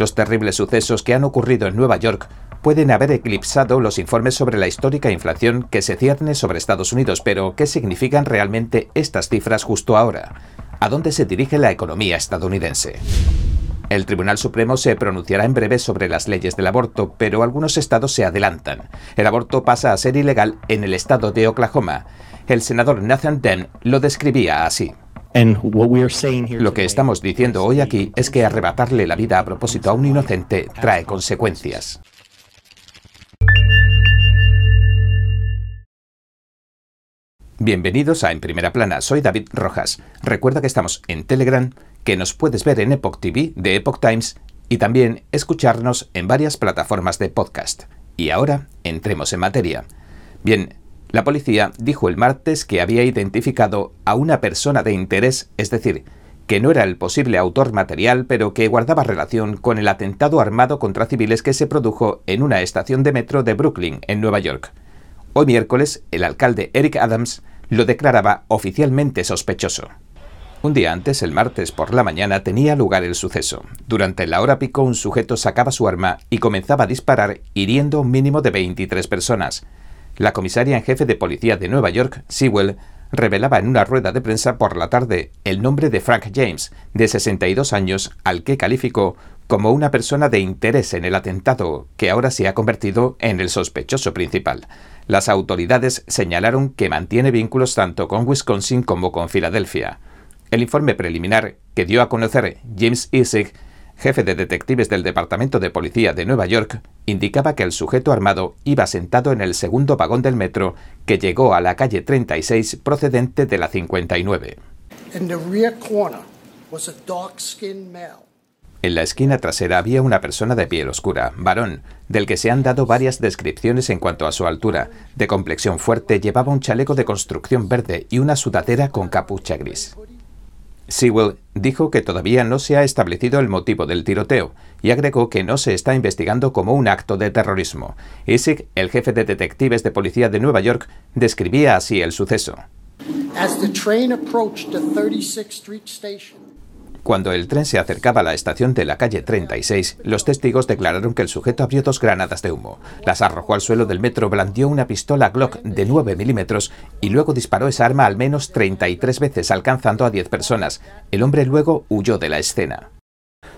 Los terribles sucesos que han ocurrido en Nueva York pueden haber eclipsado los informes sobre la histórica inflación que se cierne sobre Estados Unidos, pero ¿qué significan realmente estas cifras justo ahora? ¿A dónde se dirige la economía estadounidense? El Tribunal Supremo se pronunciará en breve sobre las leyes del aborto, pero algunos estados se adelantan. El aborto pasa a ser ilegal en el estado de Oklahoma. El senador Nathan Dent lo describía así. Lo que estamos diciendo hoy aquí es que arrebatarle la vida a propósito a un inocente trae consecuencias. Bienvenidos a En Primera Plana, soy David Rojas. Recuerda que estamos en Telegram, que nos puedes ver en Epoch TV de Epoch Times y también escucharnos en varias plataformas de podcast. Y ahora entremos en materia. Bien, la policía dijo el martes que había identificado a una persona de interés, es decir, que no era el posible autor material, pero que guardaba relación con el atentado armado contra civiles que se produjo en una estación de metro de Brooklyn, en Nueva York. Hoy miércoles, el alcalde Eric Adams lo declaraba oficialmente sospechoso. Un día antes, el martes por la mañana, tenía lugar el suceso. Durante la hora pico, un sujeto sacaba su arma y comenzaba a disparar, hiriendo un mínimo de 23 personas. La comisaria en jefe de policía de Nueva York, Sewell, revelaba en una rueda de prensa por la tarde el nombre de Frank James, de 62 años, al que calificó como una persona de interés en el atentado, que ahora se ha convertido en el sospechoso principal. Las autoridades señalaron que mantiene vínculos tanto con Wisconsin como con Filadelfia. El informe preliminar que dio a conocer James Isig, jefe de detectives del Departamento de Policía de Nueva York, indicaba que el sujeto armado iba sentado en el segundo vagón del metro que llegó a la calle 36 procedente de la 59. En la esquina trasera había una persona de piel oscura, varón, del que se han dado varias descripciones en cuanto a su altura. De complexión fuerte, llevaba un chaleco de construcción verde y una sudadera con capucha gris. Sewell dijo que todavía no se ha establecido el motivo del tiroteo y agregó que no se está investigando como un acto de terrorismo. Isik, el jefe de detectives de policía de Nueva York, describía así el suceso. Cuando el tren se acercaba a la estación de la calle 36, los testigos declararon que el sujeto abrió dos granadas de humo, las arrojó al suelo del metro, blandió una pistola Glock de 9 milímetros y luego disparó esa arma al menos 33 veces, alcanzando a 10 personas. El hombre luego huyó de la escena.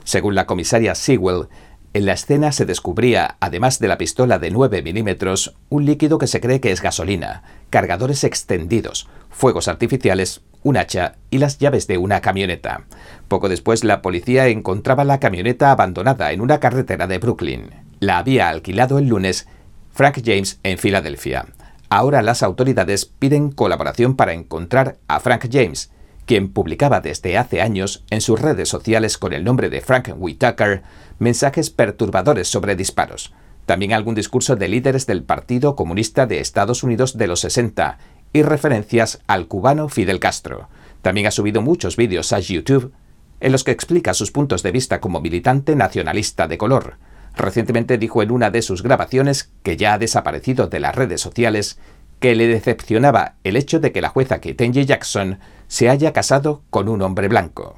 Según la comisaria Sewell, en la escena se descubría, además de la pistola de 9 milímetros, un líquido que se cree que es gasolina, cargadores extendidos, fuegos artificiales, un hacha y las llaves de una camioneta. Poco después la policía encontraba la camioneta abandonada en una carretera de Brooklyn. La había alquilado el lunes Frank James en Filadelfia. Ahora las autoridades piden colaboración para encontrar a Frank James, quien publicaba desde hace años en sus redes sociales con el nombre de Frank Whitaker mensajes perturbadores sobre disparos. También algún discurso de líderes del Partido Comunista de Estados Unidos de los 60 y referencias al cubano Fidel Castro. También ha subido muchos vídeos a YouTube en los que explica sus puntos de vista como militante nacionalista de color. Recientemente dijo en una de sus grabaciones, que ya ha desaparecido de las redes sociales, que le decepcionaba el hecho de que la jueza Ketanji Jackson se haya casado con un hombre blanco.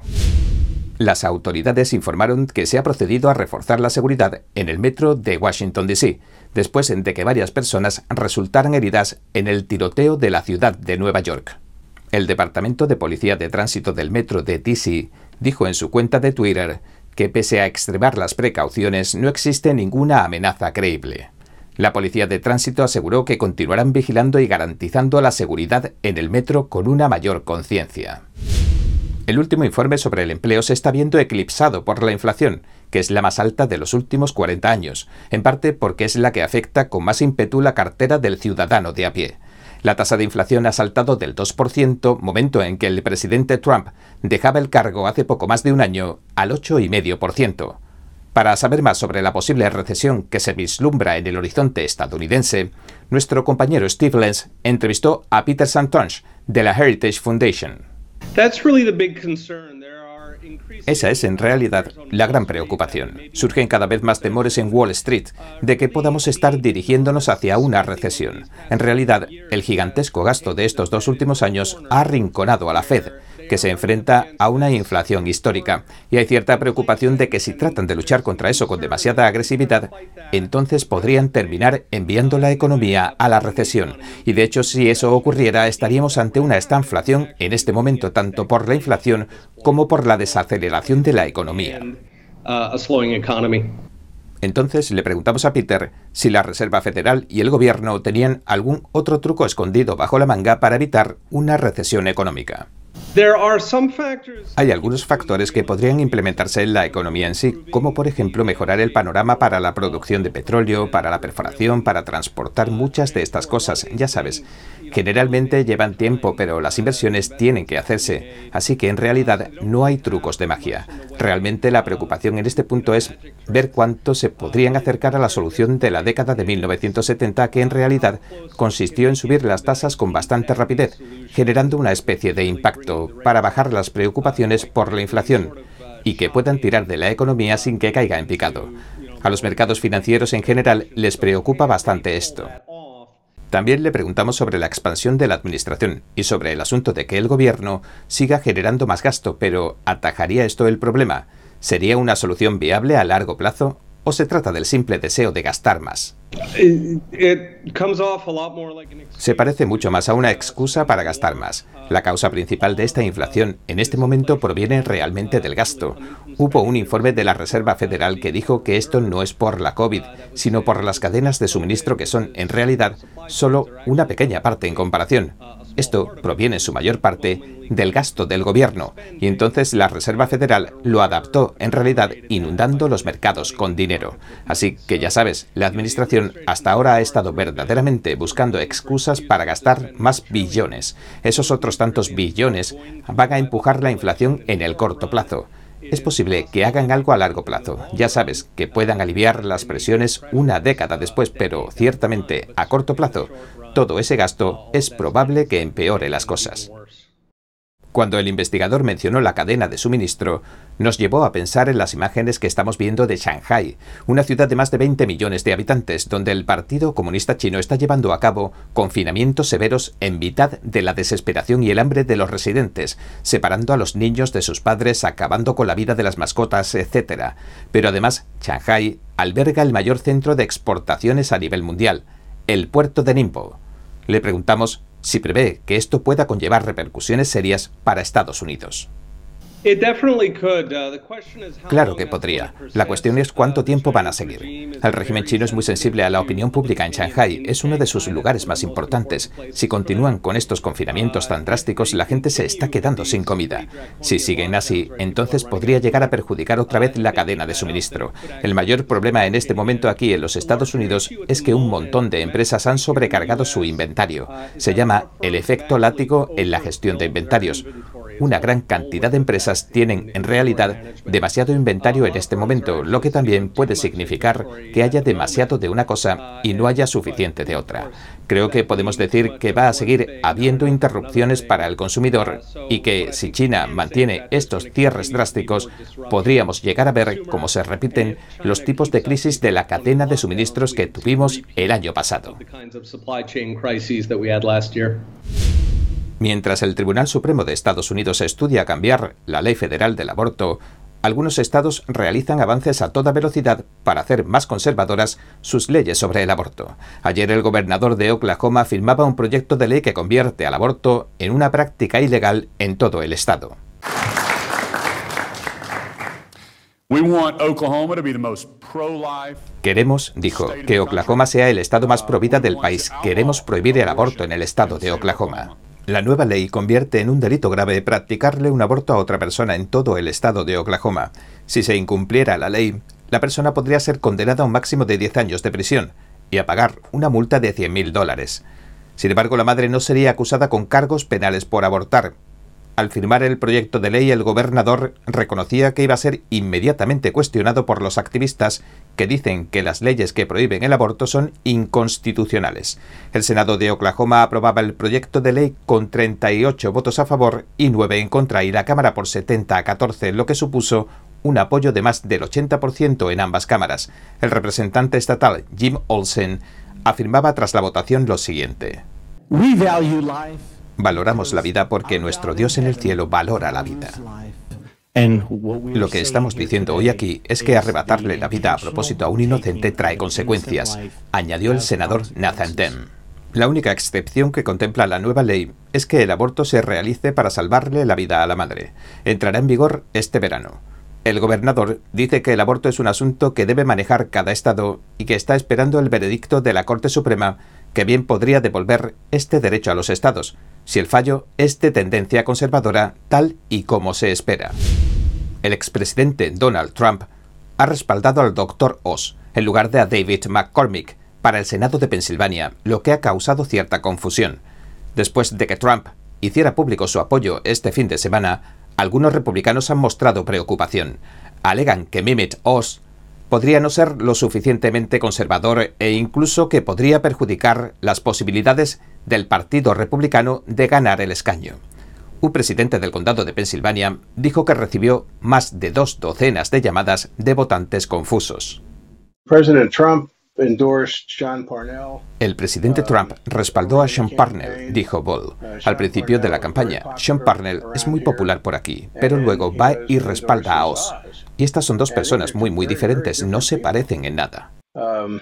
Las autoridades informaron que se ha procedido a reforzar la seguridad en el metro de Washington, D.C., después de que varias personas resultaran heridas en el tiroteo de la ciudad de Nueva York. El Departamento de Policía de Tránsito del Metro de DC dijo en su cuenta de Twitter que pese a extremar las precauciones no existe ninguna amenaza creíble. La Policía de Tránsito aseguró que continuarán vigilando y garantizando la seguridad en el metro con una mayor conciencia. El último informe sobre el empleo se está viendo eclipsado por la inflación, que es la más alta de los últimos 40 años, en parte porque es la que afecta con más ímpetu la cartera del ciudadano de a pie. La tasa de inflación ha saltado del 2%, momento en que el presidente Trump dejaba el cargo hace poco más de un año, al 8,5%. Para saber más sobre la posible recesión que se vislumbra en el horizonte estadounidense, nuestro compañero Steve Lenz entrevistó a Peter Santonge de la Heritage Foundation. Esa es en realidad la gran preocupación. Surgen cada vez más temores en Wall Street de que podamos estar dirigiéndonos hacia una recesión. En realidad, el gigantesco gasto de estos dos últimos años ha arrinconado a la Fed, que se enfrenta a una inflación histórica. Y hay cierta preocupación de que si tratan de luchar contra eso con demasiada agresividad, entonces podrían terminar enviando la economía a la recesión. Y de hecho, si eso ocurriera, estaríamos ante una estanflación en este momento, tanto por la inflación como por la desaceleración de la economía. Entonces le preguntamos a Peter si la Reserva Federal y el gobierno tenían algún otro truco escondido bajo la manga para evitar una recesión económica. Hay algunos factores que podrían implementarse en la economía en sí, como por ejemplo mejorar el panorama para la producción de petróleo, para la perforación, para transportar muchas de estas cosas, ya sabes. Generalmente llevan tiempo, pero las inversiones tienen que hacerse, así que en realidad no hay trucos de magia. Realmente la preocupación en este punto es ver cuánto se podrían acercar a la solución de la década de 1970, que en realidad consistió en subir las tasas con bastante rapidez, generando una especie de impacto para bajar las preocupaciones por la inflación y que puedan tirar de la economía sin que caiga en picado. A los mercados financieros en general les preocupa bastante esto. También le preguntamos sobre la expansión de la administración y sobre el asunto de que el gobierno siga generando más gasto, pero ¿atajaría esto el problema? ¿Sería una solución viable a largo plazo o se trata del simple deseo de gastar más? Se parece mucho más a una excusa para gastar más. La causa principal de esta inflación en este momento proviene realmente del gasto. Hubo un informe de la Reserva Federal que dijo que esto no es por la COVID, sino por las cadenas de suministro que son, en realidad, solo una pequeña parte en comparación. Esto proviene en su mayor parte del gasto del gobierno, y entonces la Reserva Federal lo adaptó, en realidad, inundando los mercados con dinero. Así que ya sabes, la Administración hasta ahora ha estado verdaderamente buscando excusas para gastar más billones. Esos otros tantos billones van a empujar la inflación en el corto plazo. Es posible que hagan algo a largo plazo. Ya sabes, que puedan aliviar las presiones una década después, pero ciertamente a corto plazo, todo ese gasto es probable que empeore las cosas. Cuando el investigador mencionó la cadena de suministro, nos llevó a pensar en las imágenes que estamos viendo de Shanghai, una ciudad de más de 20 millones de habitantes, donde el Partido Comunista Chino está llevando a cabo confinamientos severos en mitad de la desesperación y el hambre de los residentes, separando a los niños de sus padres, acabando con la vida de las mascotas, etc. Pero además, Shanghai alberga el mayor centro de exportaciones a nivel mundial, el puerto de Ningbo. Le preguntamos si prevé que esto pueda conllevar repercusiones serias para Estados Unidos. Uh, claro que podría. La cuestión es cuánto tiempo van a seguir. El régimen chino es muy sensible a la opinión pública en Shanghai. Es uno de sus lugares más importantes. Si continúan con estos confinamientos tan drásticos, la gente se está quedando sin comida. Si siguen así, entonces podría llegar a perjudicar otra vez la cadena de suministro. El mayor problema en este momento aquí en los Estados Unidos es que un montón de empresas han sobrecargado su inventario. Se llama el efecto látigo en la gestión de inventarios una gran cantidad de empresas tienen en realidad demasiado inventario en este momento, lo que también puede significar que haya demasiado de una cosa y no haya suficiente de otra. Creo que podemos decir que va a seguir habiendo interrupciones para el consumidor y que si China mantiene estos cierres drásticos, podríamos llegar a ver cómo se repiten los tipos de crisis de la cadena de suministros que tuvimos el año pasado. Mientras el Tribunal Supremo de Estados Unidos estudia cambiar la ley federal del aborto, algunos estados realizan avances a toda velocidad para hacer más conservadoras sus leyes sobre el aborto. Ayer el gobernador de Oklahoma firmaba un proyecto de ley que convierte al aborto en una práctica ilegal en todo el estado. Queremos, dijo, que Oklahoma sea el estado más pro vida del país. Queremos prohibir el aborto en el estado de Oklahoma. La nueva ley convierte en un delito grave practicarle un aborto a otra persona en todo el estado de Oklahoma. Si se incumpliera la ley, la persona podría ser condenada a un máximo de 10 años de prisión y a pagar una multa de 100.000 dólares. Sin embargo, la madre no sería acusada con cargos penales por abortar, al firmar el proyecto de ley, el gobernador reconocía que iba a ser inmediatamente cuestionado por los activistas que dicen que las leyes que prohíben el aborto son inconstitucionales. El Senado de Oklahoma aprobaba el proyecto de ley con 38 votos a favor y 9 en contra y la Cámara por 70 a 14, lo que supuso un apoyo de más del 80% en ambas cámaras. El representante estatal Jim Olsen afirmaba tras la votación lo siguiente. Valoramos la vida porque nuestro Dios en el cielo valora la vida. Lo que estamos diciendo hoy aquí es que arrebatarle la vida a propósito a un inocente trae consecuencias, añadió el senador Nathan Dem. La única excepción que contempla la nueva ley es que el aborto se realice para salvarle la vida a la madre. Entrará en vigor este verano. El gobernador dice que el aborto es un asunto que debe manejar cada estado y que está esperando el veredicto de la Corte Suprema que bien podría devolver este derecho a los estados, si el fallo es de tendencia conservadora tal y como se espera. El expresidente Donald Trump ha respaldado al Dr. Oz en lugar de a David McCormick, para el Senado de Pensilvania, lo que ha causado cierta confusión. Después de que Trump hiciera público su apoyo este fin de semana, algunos republicanos han mostrado preocupación. Alegan que Mehmet Oz podría no ser lo suficientemente conservador e incluso que podría perjudicar las posibilidades del Partido Republicano de ganar el escaño. Un presidente del condado de Pensilvania dijo que recibió más de dos docenas de llamadas de votantes confusos. El presidente um, Trump respaldó a Sean Parnell, dijo Ball, uh, al principio de la campaña. Sean Parnell es muy popular por aquí, pero luego va y respalda a Oz. Y estas son dos personas muy, muy diferentes, no se parecen en nada. Um,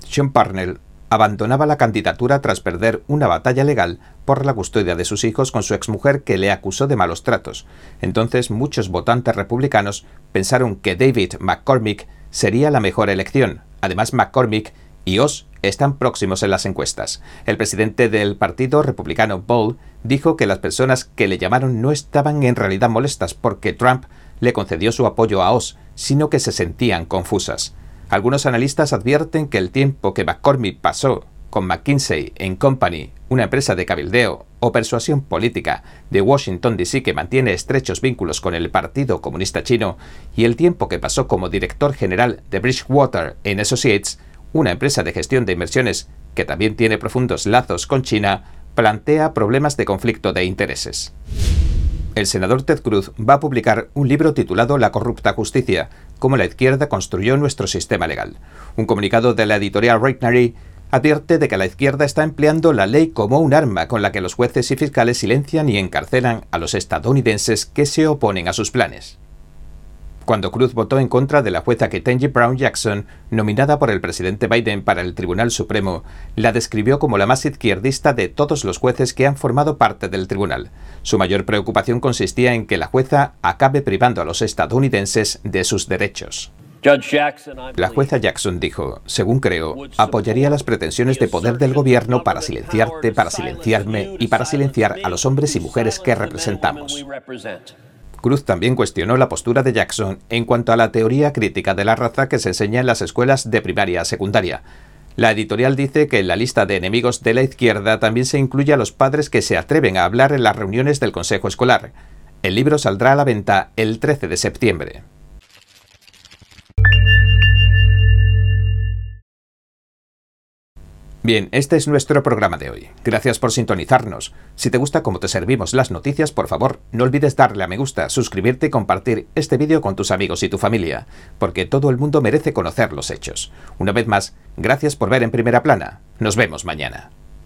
Sean Parnell abandonaba la candidatura tras perder una batalla legal por la custodia de sus hijos con su exmujer que le acusó de malos tratos. Entonces muchos votantes republicanos pensaron que David McCormick sería la mejor elección. Además, McCormick y Oz están próximos en las encuestas. El presidente del partido republicano, Ball, dijo que las personas que le llamaron no estaban en realidad molestas porque Trump le concedió su apoyo a Oz, sino que se sentían confusas. Algunos analistas advierten que el tiempo que McCormick pasó con McKinsey Company, una empresa de cabildeo o persuasión política de Washington, D.C. que mantiene estrechos vínculos con el Partido Comunista Chino, y el tiempo que pasó como director general de Bridgewater Associates, una empresa de gestión de inversiones que también tiene profundos lazos con China, plantea problemas de conflicto de intereses. El senador Ted Cruz va a publicar un libro titulado La corrupta justicia, cómo la izquierda construyó nuestro sistema legal. Un comunicado de la editorial Reitnery advierte de que la izquierda está empleando la ley como un arma con la que los jueces y fiscales silencian y encarcelan a los estadounidenses que se oponen a sus planes. Cuando Cruz votó en contra de la jueza Ketanji Brown Jackson, nominada por el presidente Biden para el Tribunal Supremo, la describió como la más izquierdista de todos los jueces que han formado parte del tribunal. Su mayor preocupación consistía en que la jueza acabe privando a los estadounidenses de sus derechos. La jueza Jackson dijo, según creo, apoyaría las pretensiones de poder del gobierno para silenciarte, para silenciarme y para silenciar a los hombres y mujeres que representamos. Cruz también cuestionó la postura de Jackson en cuanto a la teoría crítica de la raza que se enseña en las escuelas de primaria a secundaria. La editorial dice que en la lista de enemigos de la izquierda también se incluye a los padres que se atreven a hablar en las reuniones del consejo escolar. El libro saldrá a la venta el 13 de septiembre. Bien, este es nuestro programa de hoy. Gracias por sintonizarnos. Si te gusta cómo te servimos las noticias, por favor, no olvides darle a me gusta, suscribirte y compartir este vídeo con tus amigos y tu familia, porque todo el mundo merece conocer los hechos. Una vez más, gracias por ver en primera plana. Nos vemos mañana.